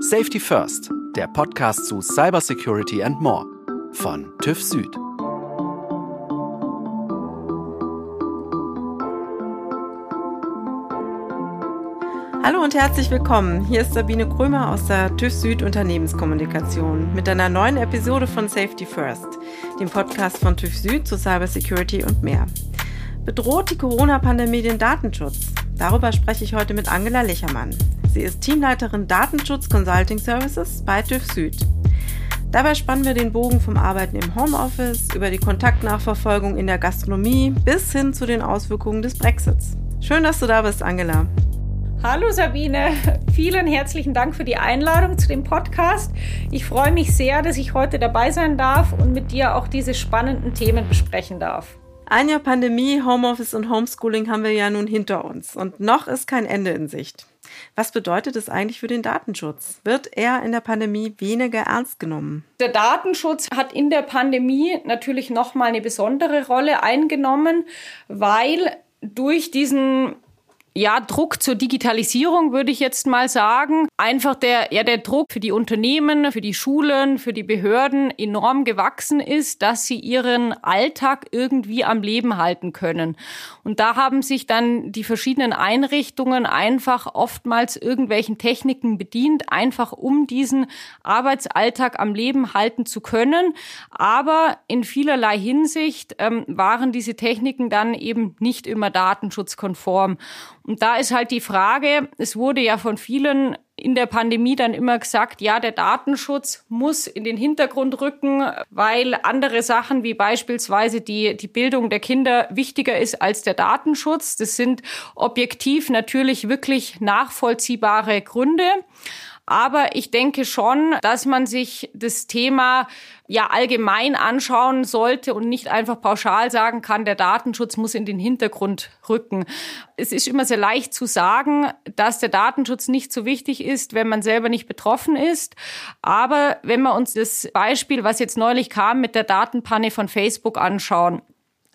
Safety First, der Podcast zu Cybersecurity and More von TÜV Süd. Hallo und herzlich willkommen. Hier ist Sabine Krömer aus der TÜV Süd Unternehmenskommunikation mit einer neuen Episode von Safety First, dem Podcast von TÜV Süd zu Cybersecurity und mehr. Bedroht die Corona-Pandemie den Datenschutz? Darüber spreche ich heute mit Angela Lichermann. Sie ist Teamleiterin Datenschutz Consulting Services bei TÜV Süd. Dabei spannen wir den Bogen vom Arbeiten im Homeoffice über die Kontaktnachverfolgung in der Gastronomie bis hin zu den Auswirkungen des Brexits. Schön, dass du da bist, Angela. Hallo Sabine, vielen herzlichen Dank für die Einladung zu dem Podcast. Ich freue mich sehr, dass ich heute dabei sein darf und mit dir auch diese spannenden Themen besprechen darf. Ein Jahr Pandemie, Homeoffice und Homeschooling haben wir ja nun hinter uns und noch ist kein Ende in Sicht. Was bedeutet es eigentlich für den Datenschutz? Wird er in der Pandemie weniger ernst genommen? Der Datenschutz hat in der Pandemie natürlich noch mal eine besondere Rolle eingenommen, weil durch diesen ja, Druck zur Digitalisierung würde ich jetzt mal sagen. Einfach der, ja, der Druck für die Unternehmen, für die Schulen, für die Behörden enorm gewachsen ist, dass sie ihren Alltag irgendwie am Leben halten können. Und da haben sich dann die verschiedenen Einrichtungen einfach oftmals irgendwelchen Techniken bedient, einfach um diesen Arbeitsalltag am Leben halten zu können. Aber in vielerlei Hinsicht ähm, waren diese Techniken dann eben nicht immer datenschutzkonform. Und da ist halt die Frage, es wurde ja von vielen in der Pandemie dann immer gesagt, ja, der Datenschutz muss in den Hintergrund rücken, weil andere Sachen wie beispielsweise die, die Bildung der Kinder wichtiger ist als der Datenschutz. Das sind objektiv natürlich wirklich nachvollziehbare Gründe. Aber ich denke schon, dass man sich das Thema ja allgemein anschauen sollte und nicht einfach pauschal sagen kann, der Datenschutz muss in den Hintergrund rücken. Es ist immer sehr leicht zu sagen, dass der Datenschutz nicht so wichtig ist, wenn man selber nicht betroffen ist. Aber wenn wir uns das Beispiel, was jetzt neulich kam, mit der Datenpanne von Facebook anschauen,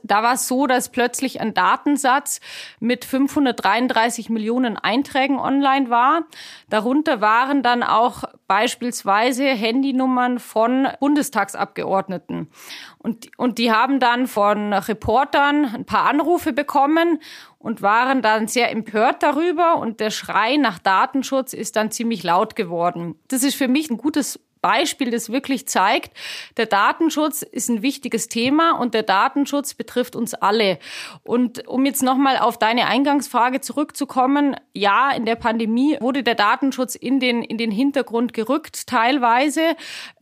da war es so, dass plötzlich ein Datensatz mit 533 Millionen Einträgen online war. Darunter waren dann auch beispielsweise Handynummern von Bundestagsabgeordneten. Und, und die haben dann von Reportern ein paar Anrufe bekommen und waren dann sehr empört darüber. Und der Schrei nach Datenschutz ist dann ziemlich laut geworden. Das ist für mich ein gutes Beispiel, das wirklich zeigt, der Datenschutz ist ein wichtiges Thema und der Datenschutz betrifft uns alle. Und um jetzt nochmal auf deine Eingangsfrage zurückzukommen, ja, in der Pandemie wurde der Datenschutz in den, in den Hintergrund gerückt teilweise.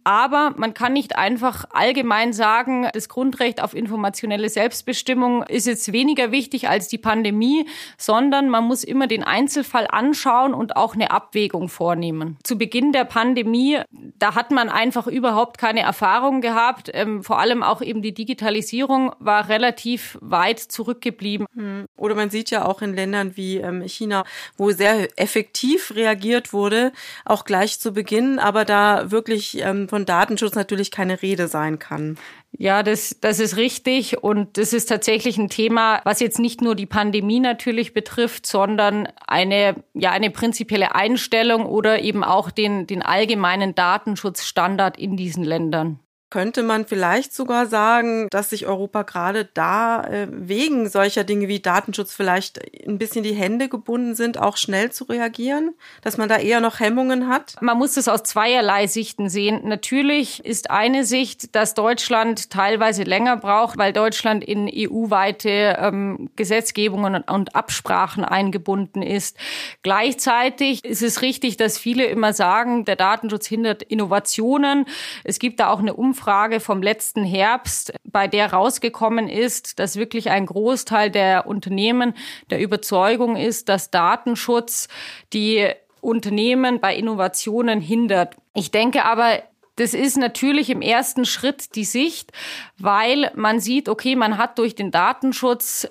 Aber man kann nicht einfach allgemein sagen, das Grundrecht auf informationelle Selbstbestimmung ist jetzt weniger wichtig als die Pandemie, sondern man muss immer den Einzelfall anschauen und auch eine Abwägung vornehmen. Zu Beginn der Pandemie, da hat man einfach überhaupt keine Erfahrung gehabt. Ähm, vor allem auch eben die Digitalisierung war relativ weit zurückgeblieben. Hm. Oder man sieht ja auch in Ländern wie ähm, China, wo sehr effektiv reagiert wurde, auch gleich zu Beginn, aber da wirklich ähm, von Datenschutz natürlich keine Rede sein kann. Ja, das, das ist richtig. Und das ist tatsächlich ein Thema, was jetzt nicht nur die Pandemie natürlich betrifft, sondern eine, ja, eine prinzipielle Einstellung oder eben auch den, den allgemeinen Datenschutzstandard in diesen Ländern. Könnte man vielleicht sogar sagen, dass sich Europa gerade da äh, wegen solcher Dinge wie Datenschutz vielleicht ein bisschen die Hände gebunden sind, auch schnell zu reagieren? Dass man da eher noch Hemmungen hat? Man muss es aus zweierlei Sichten sehen. Natürlich ist eine Sicht, dass Deutschland teilweise länger braucht, weil Deutschland in EU-weite ähm, Gesetzgebungen und Absprachen eingebunden ist. Gleichzeitig ist es richtig, dass viele immer sagen, der Datenschutz hindert Innovationen. Es gibt da auch eine Umfrage Umfrage vom letzten Herbst, bei der rausgekommen ist, dass wirklich ein Großteil der Unternehmen der Überzeugung ist, dass Datenschutz die Unternehmen bei Innovationen hindert. Ich denke aber, das ist natürlich im ersten Schritt die Sicht, weil man sieht, okay, man hat durch den Datenschutz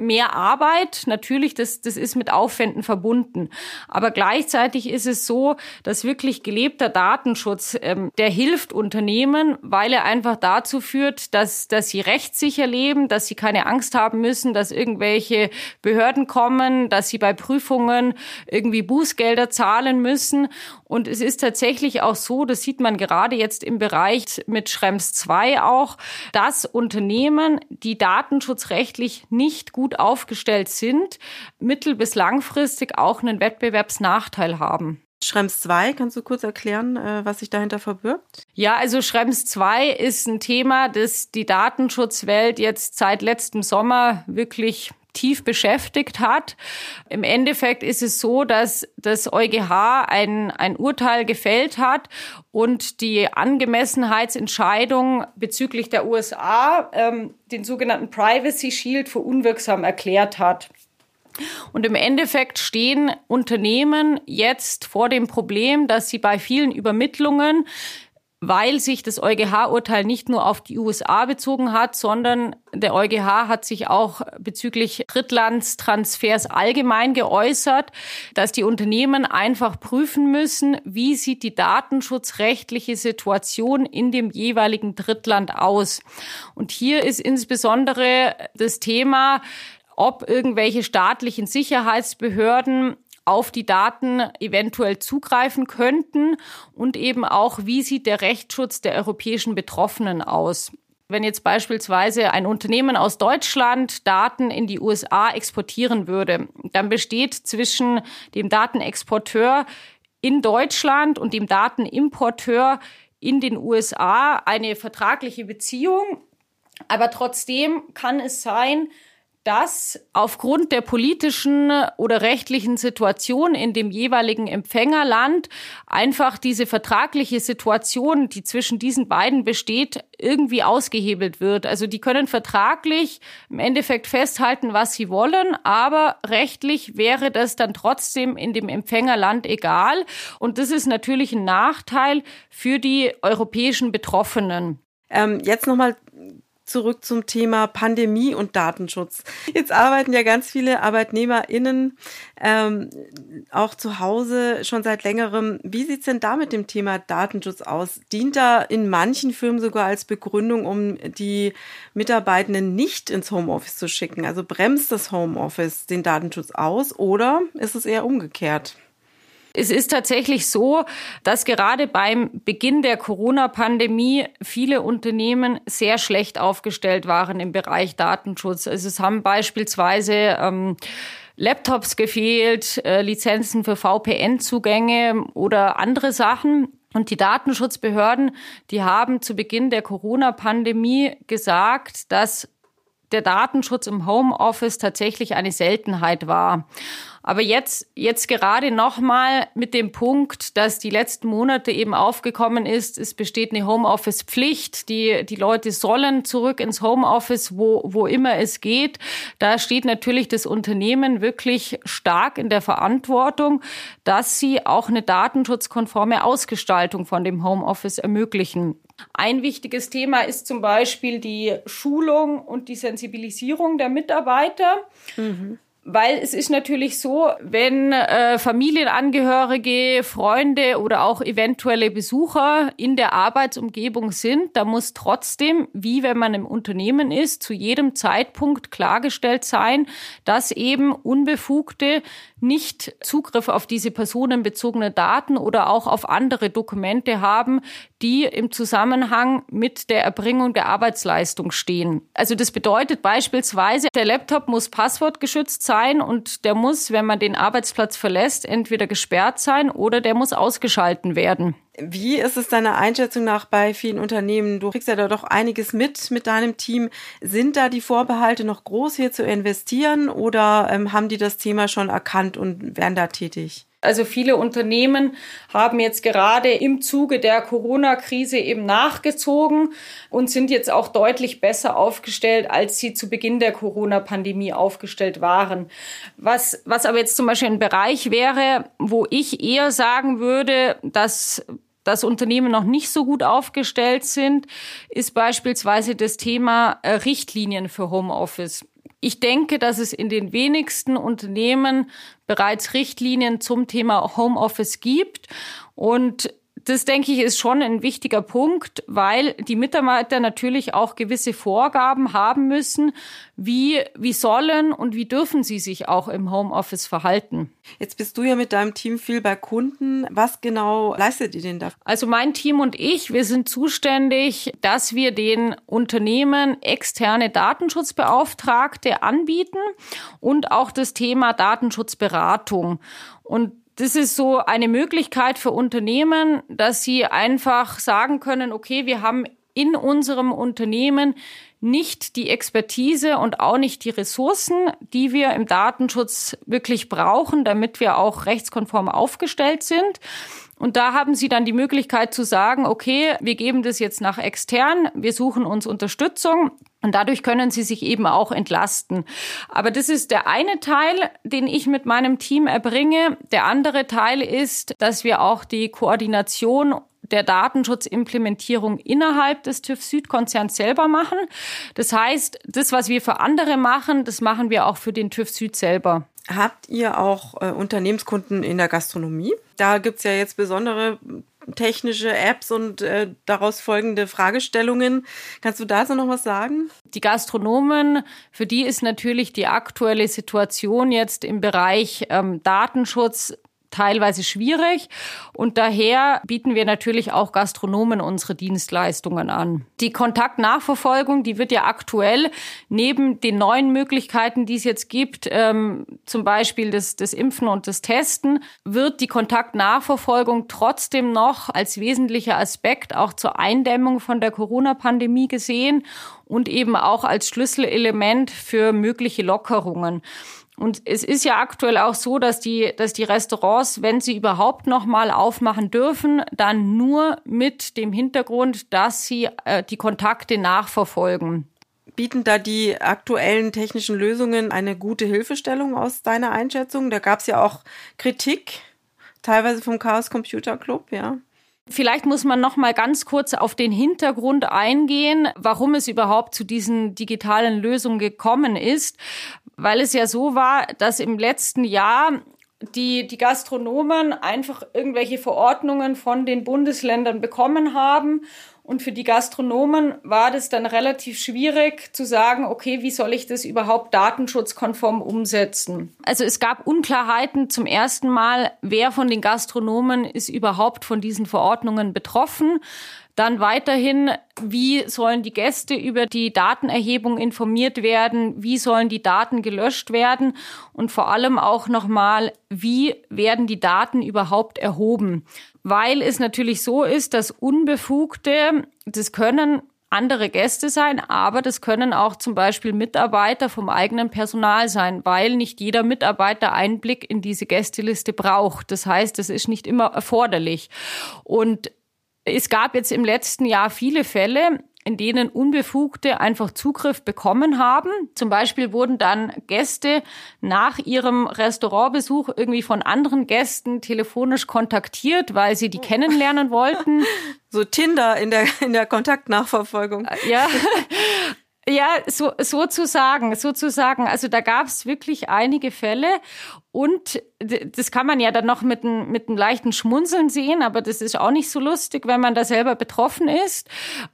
mehr Arbeit. Natürlich, das, das ist mit Aufwänden verbunden. Aber gleichzeitig ist es so, dass wirklich gelebter Datenschutz, ähm, der hilft Unternehmen, weil er einfach dazu führt, dass, dass sie rechtssicher leben, dass sie keine Angst haben müssen, dass irgendwelche Behörden kommen, dass sie bei Prüfungen irgendwie Bußgelder zahlen müssen. Und es ist tatsächlich auch so, das sieht man gerade jetzt im Bereich mit Schrems 2 auch, dass Unternehmen, die datenschutzrechtlich nicht gut aufgestellt sind, mittel- bis langfristig auch einen Wettbewerbsnachteil haben. Schrems 2, kannst du kurz erklären, äh, was sich dahinter verbirgt? Ja, also Schrems 2 ist ein Thema, das die Datenschutzwelt jetzt seit letztem Sommer wirklich tief beschäftigt hat. Im Endeffekt ist es so, dass das EuGH ein, ein Urteil gefällt hat und die Angemessenheitsentscheidung bezüglich der USA, ähm, den sogenannten Privacy Shield, für unwirksam erklärt hat. Und im Endeffekt stehen Unternehmen jetzt vor dem Problem, dass sie bei vielen Übermittlungen weil sich das EuGH-Urteil nicht nur auf die USA bezogen hat, sondern der EuGH hat sich auch bezüglich Drittlandstransfers allgemein geäußert, dass die Unternehmen einfach prüfen müssen, wie sieht die datenschutzrechtliche Situation in dem jeweiligen Drittland aus. Und hier ist insbesondere das Thema, ob irgendwelche staatlichen Sicherheitsbehörden auf die Daten eventuell zugreifen könnten und eben auch, wie sieht der Rechtsschutz der europäischen Betroffenen aus. Wenn jetzt beispielsweise ein Unternehmen aus Deutschland Daten in die USA exportieren würde, dann besteht zwischen dem Datenexporteur in Deutschland und dem Datenimporteur in den USA eine vertragliche Beziehung. Aber trotzdem kann es sein, dass aufgrund der politischen oder rechtlichen Situation in dem jeweiligen Empfängerland einfach diese vertragliche Situation, die zwischen diesen beiden besteht, irgendwie ausgehebelt wird. Also die können vertraglich im Endeffekt festhalten, was sie wollen, aber rechtlich wäre das dann trotzdem in dem Empfängerland egal. Und das ist natürlich ein Nachteil für die europäischen Betroffenen. Ähm, jetzt nochmal zurück zum Thema Pandemie und Datenschutz. Jetzt arbeiten ja ganz viele ArbeitnehmerInnen ähm, auch zu Hause schon seit längerem. Wie sieht's denn da mit dem Thema Datenschutz aus? Dient da in manchen Firmen sogar als Begründung, um die Mitarbeitenden nicht ins Homeoffice zu schicken? Also bremst das Homeoffice den Datenschutz aus oder ist es eher umgekehrt? Es ist tatsächlich so, dass gerade beim Beginn der Corona-Pandemie viele Unternehmen sehr schlecht aufgestellt waren im Bereich Datenschutz. Also es haben beispielsweise ähm, Laptops gefehlt, äh, Lizenzen für VPN-Zugänge oder andere Sachen. Und die Datenschutzbehörden, die haben zu Beginn der Corona-Pandemie gesagt, dass der Datenschutz im Homeoffice tatsächlich eine Seltenheit war. Aber jetzt, jetzt gerade nochmal mit dem Punkt, dass die letzten Monate eben aufgekommen ist, es besteht eine Homeoffice-Pflicht. Die, die Leute sollen zurück ins Homeoffice, wo, wo immer es geht. Da steht natürlich das Unternehmen wirklich stark in der Verantwortung, dass sie auch eine datenschutzkonforme Ausgestaltung von dem Homeoffice ermöglichen. Ein wichtiges Thema ist zum Beispiel die Schulung und die Sensibilisierung der Mitarbeiter. Mhm. Weil es ist natürlich so, wenn äh, Familienangehörige, Freunde oder auch eventuelle Besucher in der Arbeitsumgebung sind, da muss trotzdem, wie wenn man im Unternehmen ist, zu jedem Zeitpunkt klargestellt sein, dass eben Unbefugte nicht Zugriff auf diese personenbezogene Daten oder auch auf andere Dokumente haben, die im Zusammenhang mit der Erbringung der Arbeitsleistung stehen. Also das bedeutet beispielsweise, der Laptop muss passwortgeschützt sein und der muss, wenn man den Arbeitsplatz verlässt, entweder gesperrt sein oder der muss ausgeschalten werden. Wie ist es deiner Einschätzung nach bei vielen Unternehmen? Du kriegst ja da doch einiges mit mit deinem Team. Sind da die Vorbehalte noch groß, hier zu investieren oder ähm, haben die das Thema schon erkannt und werden da tätig? Also viele Unternehmen haben jetzt gerade im Zuge der Corona-Krise eben nachgezogen und sind jetzt auch deutlich besser aufgestellt, als sie zu Beginn der Corona-Pandemie aufgestellt waren. Was, was aber jetzt zum Beispiel ein Bereich wäre, wo ich eher sagen würde, dass dass Unternehmen noch nicht so gut aufgestellt sind, ist beispielsweise das Thema äh, Richtlinien für Homeoffice. Ich denke, dass es in den wenigsten Unternehmen bereits Richtlinien zum Thema Homeoffice gibt. Und das denke ich ist schon ein wichtiger Punkt, weil die Mitarbeiter natürlich auch gewisse Vorgaben haben müssen, wie, wie sollen und wie dürfen sie sich auch im Homeoffice verhalten. Jetzt bist du ja mit deinem Team viel bei Kunden. Was genau leistet ihr denn da? Also mein Team und ich, wir sind zuständig, dass wir den Unternehmen externe Datenschutzbeauftragte anbieten und auch das Thema Datenschutzberatung. Und das ist so eine Möglichkeit für Unternehmen, dass sie einfach sagen können, okay, wir haben in unserem Unternehmen nicht die Expertise und auch nicht die Ressourcen, die wir im Datenschutz wirklich brauchen, damit wir auch rechtskonform aufgestellt sind. Und da haben Sie dann die Möglichkeit zu sagen, okay, wir geben das jetzt nach extern, wir suchen uns Unterstützung. Und dadurch können sie sich eben auch entlasten. Aber das ist der eine Teil, den ich mit meinem Team erbringe. Der andere Teil ist, dass wir auch die Koordination der Datenschutzimplementierung innerhalb des TÜV Süd-Konzerns selber machen. Das heißt, das, was wir für andere machen, das machen wir auch für den TÜV Süd selber. Habt ihr auch äh, Unternehmenskunden in der Gastronomie? Da gibt's ja jetzt besondere technische Apps und äh, daraus folgende Fragestellungen. Kannst du dazu noch was sagen? Die Gastronomen, für die ist natürlich die aktuelle Situation jetzt im Bereich ähm, Datenschutz teilweise schwierig und daher bieten wir natürlich auch Gastronomen unsere Dienstleistungen an. Die Kontaktnachverfolgung, die wird ja aktuell neben den neuen Möglichkeiten, die es jetzt gibt, ähm, zum Beispiel das, das Impfen und das Testen, wird die Kontaktnachverfolgung trotzdem noch als wesentlicher Aspekt auch zur Eindämmung von der Corona-Pandemie gesehen und eben auch als Schlüsselelement für mögliche Lockerungen. Und es ist ja aktuell auch so, dass die, dass die Restaurants, wenn sie überhaupt noch mal aufmachen dürfen, dann nur mit dem Hintergrund, dass sie äh, die Kontakte nachverfolgen. Bieten da die aktuellen technischen Lösungen eine gute Hilfestellung aus deiner Einschätzung? Da gab es ja auch Kritik, teilweise vom Chaos Computer Club, ja. Vielleicht muss man noch mal ganz kurz auf den Hintergrund eingehen, warum es überhaupt zu diesen digitalen Lösungen gekommen ist weil es ja so war, dass im letzten Jahr die, die Gastronomen einfach irgendwelche Verordnungen von den Bundesländern bekommen haben. Und für die Gastronomen war das dann relativ schwierig zu sagen, okay, wie soll ich das überhaupt datenschutzkonform umsetzen? Also es gab Unklarheiten zum ersten Mal, wer von den Gastronomen ist überhaupt von diesen Verordnungen betroffen. Dann weiterhin, wie sollen die Gäste über die Datenerhebung informiert werden? Wie sollen die Daten gelöscht werden? Und vor allem auch nochmal, wie werden die Daten überhaupt erhoben? Weil es natürlich so ist, dass Unbefugte, das können andere Gäste sein, aber das können auch zum Beispiel Mitarbeiter vom eigenen Personal sein, weil nicht jeder Mitarbeiter Einblick in diese Gästeliste braucht. Das heißt, es ist nicht immer erforderlich. Und es gab jetzt im letzten Jahr viele Fälle, in denen Unbefugte einfach Zugriff bekommen haben. Zum Beispiel wurden dann Gäste nach ihrem Restaurantbesuch irgendwie von anderen Gästen telefonisch kontaktiert, weil sie die kennenlernen wollten. So Tinder in der, in der Kontaktnachverfolgung. Ja. Ja, so, sozusagen, sozusagen. Also da gab es wirklich einige Fälle und das kann man ja dann noch mit, ein, mit einem leichten Schmunzeln sehen, aber das ist auch nicht so lustig, wenn man da selber betroffen ist.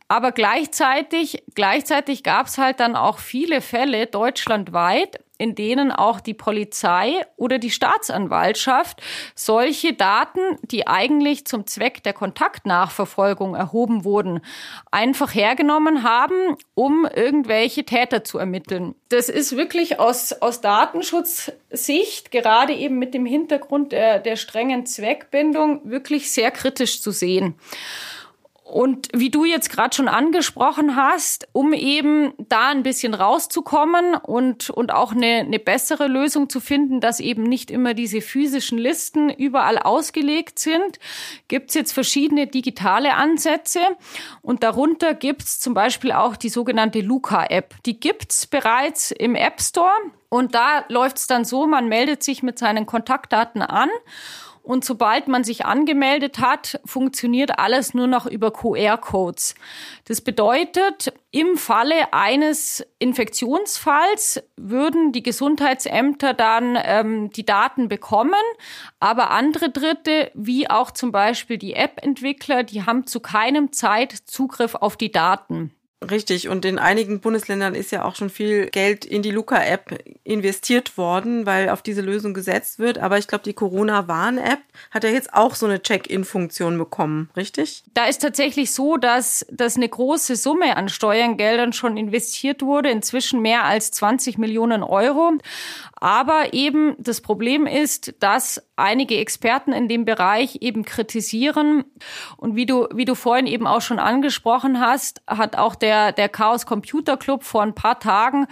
Aber gleichzeitig, gleichzeitig gab es halt dann auch viele Fälle deutschlandweit, in denen auch die Polizei oder die Staatsanwaltschaft solche Daten, die eigentlich zum Zweck der Kontaktnachverfolgung erhoben wurden, einfach hergenommen haben, um irgendwelche Täter zu ermitteln. Das ist wirklich aus, aus Datenschutzsicht, gerade eben mit dem Hintergrund der, der strengen Zweckbindung, wirklich sehr kritisch zu sehen. Und wie du jetzt gerade schon angesprochen hast, um eben da ein bisschen rauszukommen und, und auch eine, eine bessere Lösung zu finden, dass eben nicht immer diese physischen Listen überall ausgelegt sind, gibt's jetzt verschiedene digitale Ansätze. Und darunter gibt's zum Beispiel auch die sogenannte Luca-App. Die gibt's bereits im App Store. Und da läuft's dann so, man meldet sich mit seinen Kontaktdaten an Und sobald man sich angemeldet hat, funktioniert alles nur noch über QR-Codes. Das bedeutet, im Falle eines Infektionsfalls würden die Gesundheitsämter dann ähm, die Daten bekommen, aber andere Dritte, wie auch zum Beispiel die App-Entwickler, die haben zu keinem Zeit Zugriff auf die Daten. Richtig, und in einigen Bundesländern ist ja auch schon viel Geld in die Luca-App investiert worden, weil auf diese Lösung gesetzt wird. Aber ich glaube, die Corona-Warn-App hat ja jetzt auch so eine Check-in-Funktion bekommen, richtig? Da ist tatsächlich so, dass, dass eine große Summe an Steuergeldern schon investiert wurde, inzwischen mehr als 20 Millionen Euro. Aber eben das Problem ist, dass einige Experten in dem Bereich eben kritisieren. Und wie du, wie du vorhin eben auch schon angesprochen hast, hat auch der, der Chaos Computer Club vor ein paar Tagen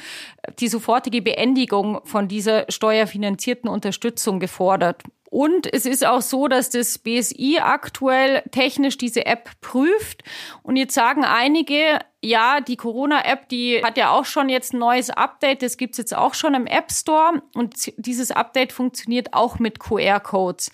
die sofortige Beendigung von dieser steuerfinanzierten Unterstützung gefordert. Und es ist auch so, dass das BSI aktuell technisch diese App prüft. Und jetzt sagen einige, ja, die Corona-App, die hat ja auch schon jetzt ein neues Update. Das gibt's jetzt auch schon im App Store. Und dieses Update funktioniert auch mit QR-Codes.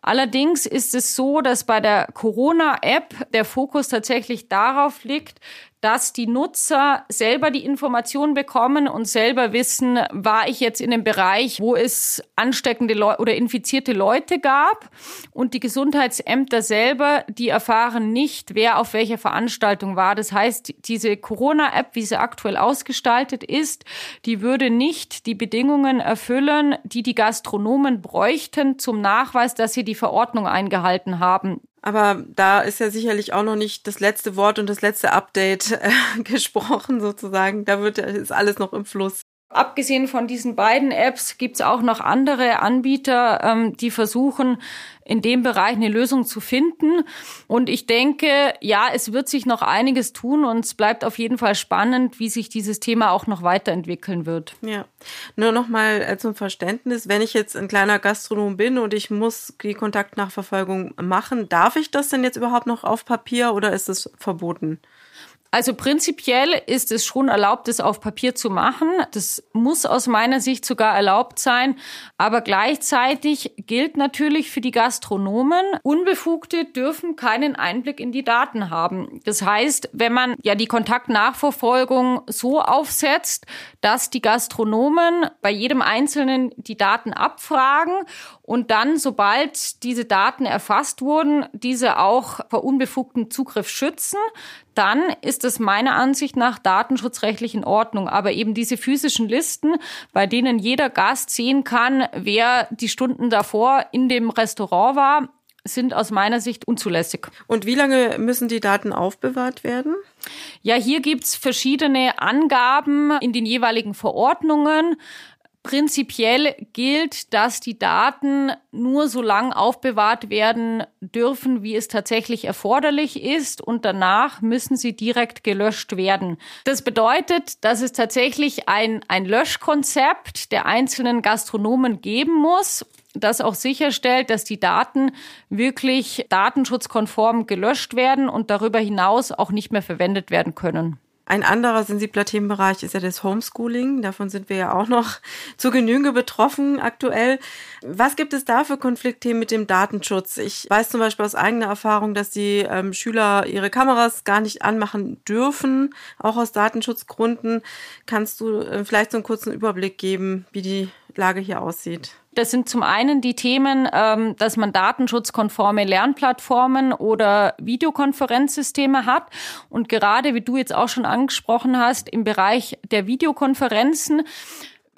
Allerdings ist es so, dass bei der Corona-App der Fokus tatsächlich darauf liegt, dass die Nutzer selber die Informationen bekommen und selber wissen, war ich jetzt in einem Bereich, wo es ansteckende Leu oder infizierte Leute gab und die Gesundheitsämter selber, die erfahren nicht, wer auf welcher Veranstaltung war. Das heißt, diese Corona-App, wie sie aktuell ausgestaltet ist, die würde nicht die Bedingungen erfüllen, die die Gastronomen bräuchten zum Nachweis, dass sie die Verordnung eingehalten haben. Aber da ist ja sicherlich auch noch nicht das letzte Wort und das letzte Update äh, gesprochen sozusagen. Da wird ist alles noch im Fluss. Abgesehen von diesen beiden Apps gibt es auch noch andere Anbieter, ähm, die versuchen, in dem Bereich eine Lösung zu finden. Und ich denke, ja, es wird sich noch einiges tun und es bleibt auf jeden Fall spannend, wie sich dieses Thema auch noch weiterentwickeln wird. Ja, nur noch mal äh, zum Verständnis, wenn ich jetzt ein kleiner Gastronom bin und ich muss die Kontaktnachverfolgung machen, darf ich das denn jetzt überhaupt noch auf Papier oder ist es verboten? Also prinzipiell ist es schon erlaubt, das auf Papier zu machen. Das muss aus meiner Sicht sogar erlaubt sein. Aber gleichzeitig gilt natürlich für die Gastronomen, Unbefugte dürfen keinen Einblick in die Daten haben. Das heißt, wenn man ja die Kontaktnachverfolgung so aufsetzt, dass die Gastronomen bei jedem Einzelnen die Daten abfragen und dann, sobald diese Daten erfasst wurden, diese auch vor unbefugtem Zugriff schützen, dann ist es meiner Ansicht nach datenschutzrechtlich in Ordnung. Aber eben diese physischen Listen, bei denen jeder Gast sehen kann, wer die Stunden davor in dem Restaurant war, sind aus meiner Sicht unzulässig. Und wie lange müssen die Daten aufbewahrt werden? Ja, hier gibt's verschiedene Angaben in den jeweiligen Verordnungen. Prinzipiell gilt, dass die Daten nur so lang aufbewahrt werden dürfen, wie es tatsächlich erforderlich ist und danach müssen sie direkt gelöscht werden. Das bedeutet, dass es tatsächlich ein, ein Löschkonzept der einzelnen Gastronomen geben muss, das auch sicherstellt, dass die Daten wirklich datenschutzkonform gelöscht werden und darüber hinaus auch nicht mehr verwendet werden können. Ein anderer sensibler Themenbereich ist ja das Homeschooling. Davon sind wir ja auch noch zu Genüge betroffen aktuell. Was gibt es da für Konfliktthemen mit dem Datenschutz? Ich weiß zum Beispiel aus eigener Erfahrung, dass die ähm, Schüler ihre Kameras gar nicht anmachen dürfen, auch aus Datenschutzgründen. Kannst du äh, vielleicht so einen kurzen Überblick geben, wie die Lage hier aussieht? Das sind zum einen die Themen, ähm, dass man datenschutzkonforme Lernplattformen oder Videokonferenzsysteme hat. Und gerade, wie du jetzt auch schon angesprochen hast, im Bereich der Videokonferenzen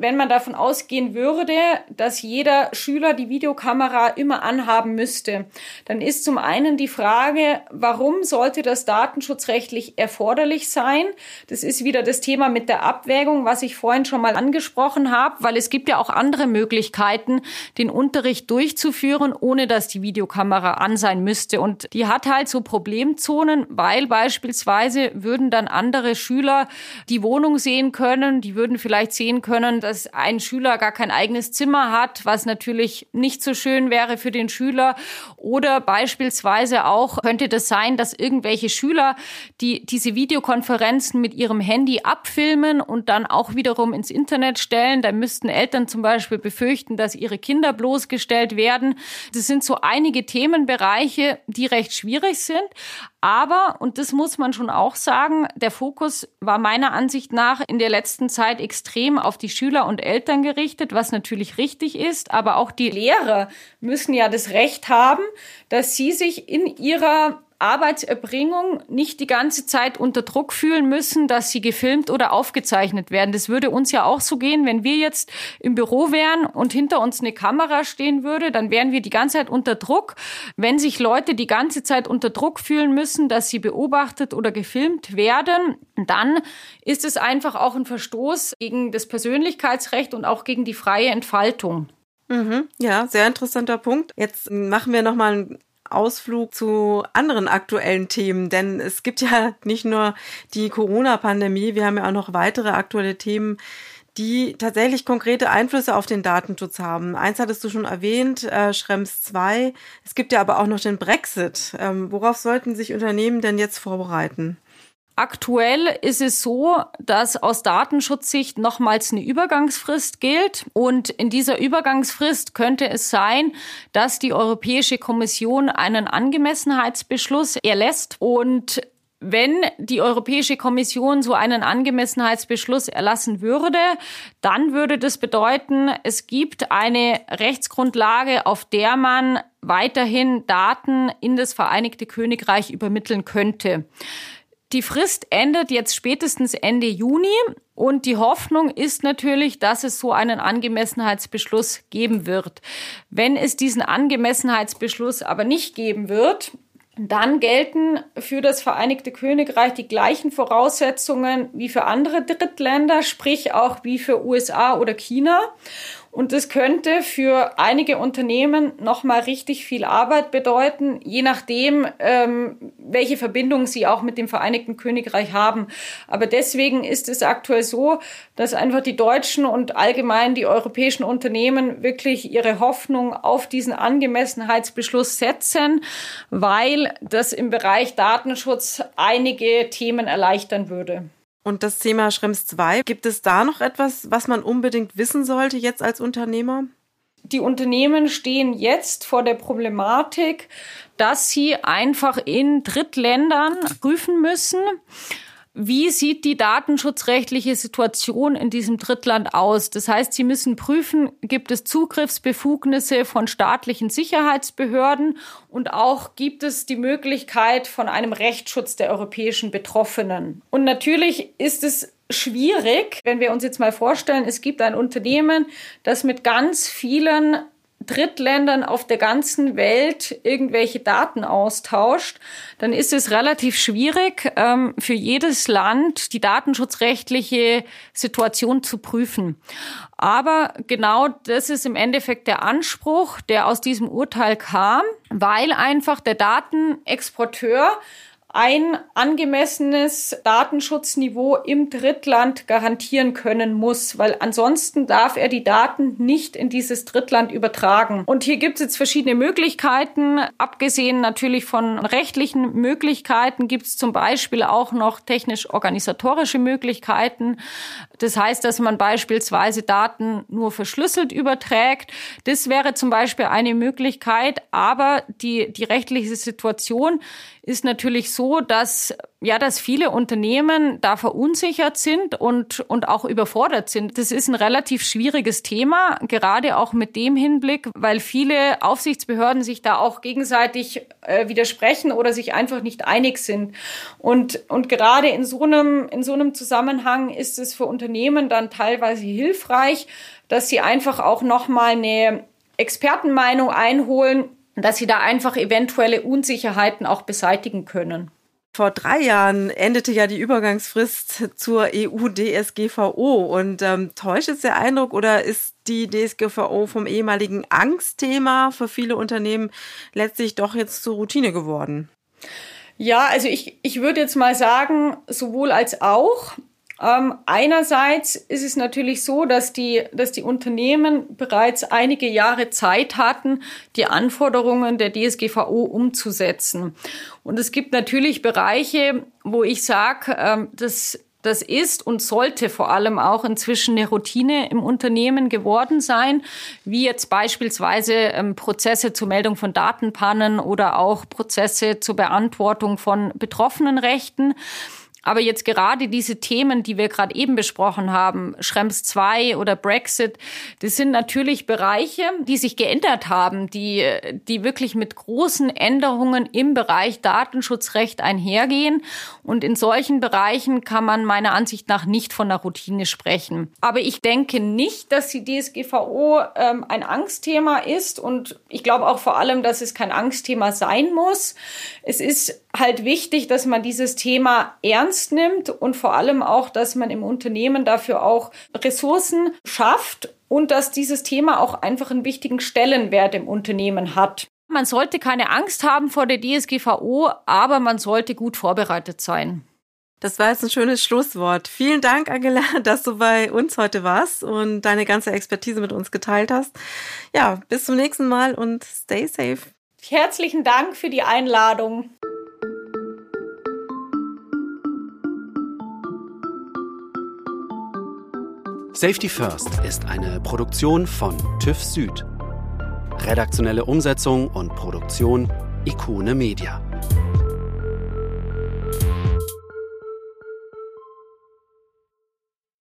wenn man davon ausgehen würde, dass jeder Schüler die Videokamera immer anhaben müsste, dann ist zum einen die Frage, warum sollte das datenschutzrechtlich erforderlich sein? Das ist wieder das Thema mit der Abwägung, was ich vorhin schon mal angesprochen habe, weil es gibt ja auch andere Möglichkeiten, den Unterricht durchzuführen, ohne dass die Videokamera an sein müsste. Und die hat halt so Problemzonen, weil beispielsweise würden dann andere Schüler die Wohnung sehen können, die würden vielleicht sehen können, dass ein Schüler gar kein eigenes Zimmer hat, was natürlich nicht so schön wäre für den Schüler. Oder beispielsweise auch könnte das sein, dass irgendwelche Schüler, die diese Videokonferenzen mit ihrem Handy abfilmen und dann auch wiederum ins Internet stellen. Da müssten Eltern zum Beispiel befürchten, dass ihre Kinder bloßgestellt werden. Das sind so einige Themenbereiche, die recht schwierig sind. Aber, und das muss man schon auch sagen, der Fokus war meiner Ansicht nach in der letzten Zeit extrem auf die Schüler und Eltern gerichtet, was natürlich richtig ist. Aber auch die Lehrer müssen ja das Recht haben, dass sie sich in ihrer Arbeitserbringung nicht die ganze Zeit unter Druck fühlen müssen, dass sie gefilmt oder aufgezeichnet werden. Das würde uns ja auch so gehen, wenn wir jetzt im Büro wären und hinter uns eine Kamera stehen würde, dann wären wir die ganze Zeit unter Druck. Wenn sich Leute die ganze Zeit unter Druck fühlen müssen, dass sie beobachtet oder gefilmt werden, dann ist es einfach auch ein Verstoß gegen das Persönlichkeitsrecht und auch gegen die freie Entfaltung. Mhm, ja, sehr interessanter Punkt. Jetzt machen wir noch mal einen Ausflug zu anderen aktuellen Themen, denn es gibt ja nicht nur die Corona-Pandemie, wir haben ja auch noch weitere aktuelle Themen, die tatsächlich konkrete Einflüsse auf den Datenschutz haben. Eins hattest du schon erwähnt, äh, Schrems 2. Es gibt ja aber auch noch den Brexit. Ähm, worauf sollten sich Unternehmen denn jetzt vorbereiten? Aktuell ist es so, dass aus Datenschutzsicht nochmals eine Übergangsfrist gilt. Und in dieser Übergangsfrist könnte es sein, dass die Europäische Kommission einen Angemessenheitsbeschluss erlässt. Und wenn die Europäische Kommission so einen Angemessenheitsbeschluss erlassen würde, dann würde das bedeuten, es gibt eine Rechtsgrundlage, auf der man weiterhin Daten in das Vereinigte Königreich übermitteln könnte. Die Frist endet jetzt spätestens Ende Juni und die Hoffnung ist natürlich, dass es so einen Angemessenheitsbeschluss geben wird. Wenn es diesen Angemessenheitsbeschluss aber nicht geben wird, dann gelten für das Vereinigte Königreich die gleichen Voraussetzungen wie für andere Drittländer, sprich auch wie für USA oder China. Und das könnte für einige Unternehmen nochmal richtig viel Arbeit bedeuten, je nachdem, ähm, welche Verbindung sie auch mit dem Vereinigten Königreich haben. Aber deswegen ist es aktuell so, dass einfach die deutschen und allgemein die europäischen Unternehmen wirklich ihre Hoffnung auf diesen Angemessenheitsbeschluss setzen, weil das im Bereich Datenschutz einige Themen erleichtern würde. Und das Thema Schrems 2, gibt es da noch etwas, was man unbedingt wissen sollte jetzt als Unternehmer? Die Unternehmen stehen jetzt vor der Problematik, dass sie einfach in Drittländern prüfen müssen, wie sieht die datenschutzrechtliche Situation in diesem Drittland aus? Das heißt, Sie müssen prüfen, gibt es Zugriffsbefugnisse von staatlichen Sicherheitsbehörden und auch gibt es die Möglichkeit von einem Rechtsschutz der europäischen Betroffenen. Und natürlich ist es schwierig, wenn wir uns jetzt mal vorstellen, es gibt ein Unternehmen, das mit ganz vielen Drittländern auf der ganzen Welt irgendwelche Daten austauscht, dann ist es relativ schwierig, ähm, für jedes Land die datenschutzrechtliche Situation zu prüfen. Aber genau das ist im Endeffekt der Anspruch, der aus diesem Urteil kam, weil einfach der Datenexporteur ein angemessenes Datenschutzniveau im Drittland garantieren können muss, weil ansonsten darf er die Daten nicht in dieses Drittland übertragen. Und hier gibt es jetzt verschiedene Möglichkeiten. Abgesehen natürlich von rechtlichen Möglichkeiten gibt es zum Beispiel auch noch technisch-organisatorische Möglichkeiten. Das heißt, dass man beispielsweise Daten nur verschlüsselt überträgt. Das wäre zum Beispiel eine Möglichkeit, aber die, die rechtliche Situation ist natürlich so, dass ja, dass viele Unternehmen da verunsichert sind und und auch überfordert sind. Das ist ein relativ schwieriges Thema, gerade auch mit dem Hinblick, weil viele Aufsichtsbehörden sich da auch gegenseitig äh, widersprechen oder sich einfach nicht einig sind. Und und gerade in so einem in so einem Zusammenhang ist es für Unternehmen dann teilweise hilfreich, dass sie einfach auch noch mal eine Expertenmeinung einholen dass sie da einfach eventuelle Unsicherheiten auch beseitigen können. Vor drei Jahren endete ja die Übergangsfrist zur EU-DSGVO und ähm, täuscht es der Eindruck oder ist die DSGVO vom ehemaligen Angstthema für viele Unternehmen letztlich doch jetzt zur Routine geworden? Ja, also ich, ich würde jetzt mal sagen, sowohl als auch. Ähm, einerseits ist es natürlich so, dass die, dass die Unternehmen bereits einige Jahre Zeit hatten, die Anforderungen der DSGVO umzusetzen. Und es gibt natürlich Bereiche, wo ich sage, ähm, dass das ist und sollte vor allem auch inzwischen eine Routine im Unternehmen geworden sein, wie jetzt beispielsweise ähm, Prozesse zur Meldung von Datenpannen oder auch Prozesse zur Beantwortung von Betroffenenrechten. Aber jetzt gerade diese Themen, die wir gerade eben besprochen haben, Schrems 2 oder Brexit, das sind natürlich Bereiche, die sich geändert haben, die, die wirklich mit großen Änderungen im Bereich Datenschutzrecht einhergehen. Und in solchen Bereichen kann man meiner Ansicht nach nicht von einer Routine sprechen. Aber ich denke nicht, dass die DSGVO ähm, ein Angstthema ist. Und ich glaube auch vor allem, dass es kein Angstthema sein muss. Es ist halt wichtig, dass man dieses Thema ernst nimmt und vor allem auch, dass man im Unternehmen dafür auch Ressourcen schafft und dass dieses Thema auch einfach einen wichtigen Stellenwert im Unternehmen hat. Man sollte keine Angst haben vor der DSGVO, aber man sollte gut vorbereitet sein. Das war jetzt ein schönes Schlusswort. Vielen Dank, Angela, dass du bei uns heute warst und deine ganze Expertise mit uns geteilt hast. Ja, bis zum nächsten Mal und stay safe. Herzlichen Dank für die Einladung. Safety First ist eine Produktion von TÜV Süd. Redaktionelle Umsetzung und Produktion Ikone Media.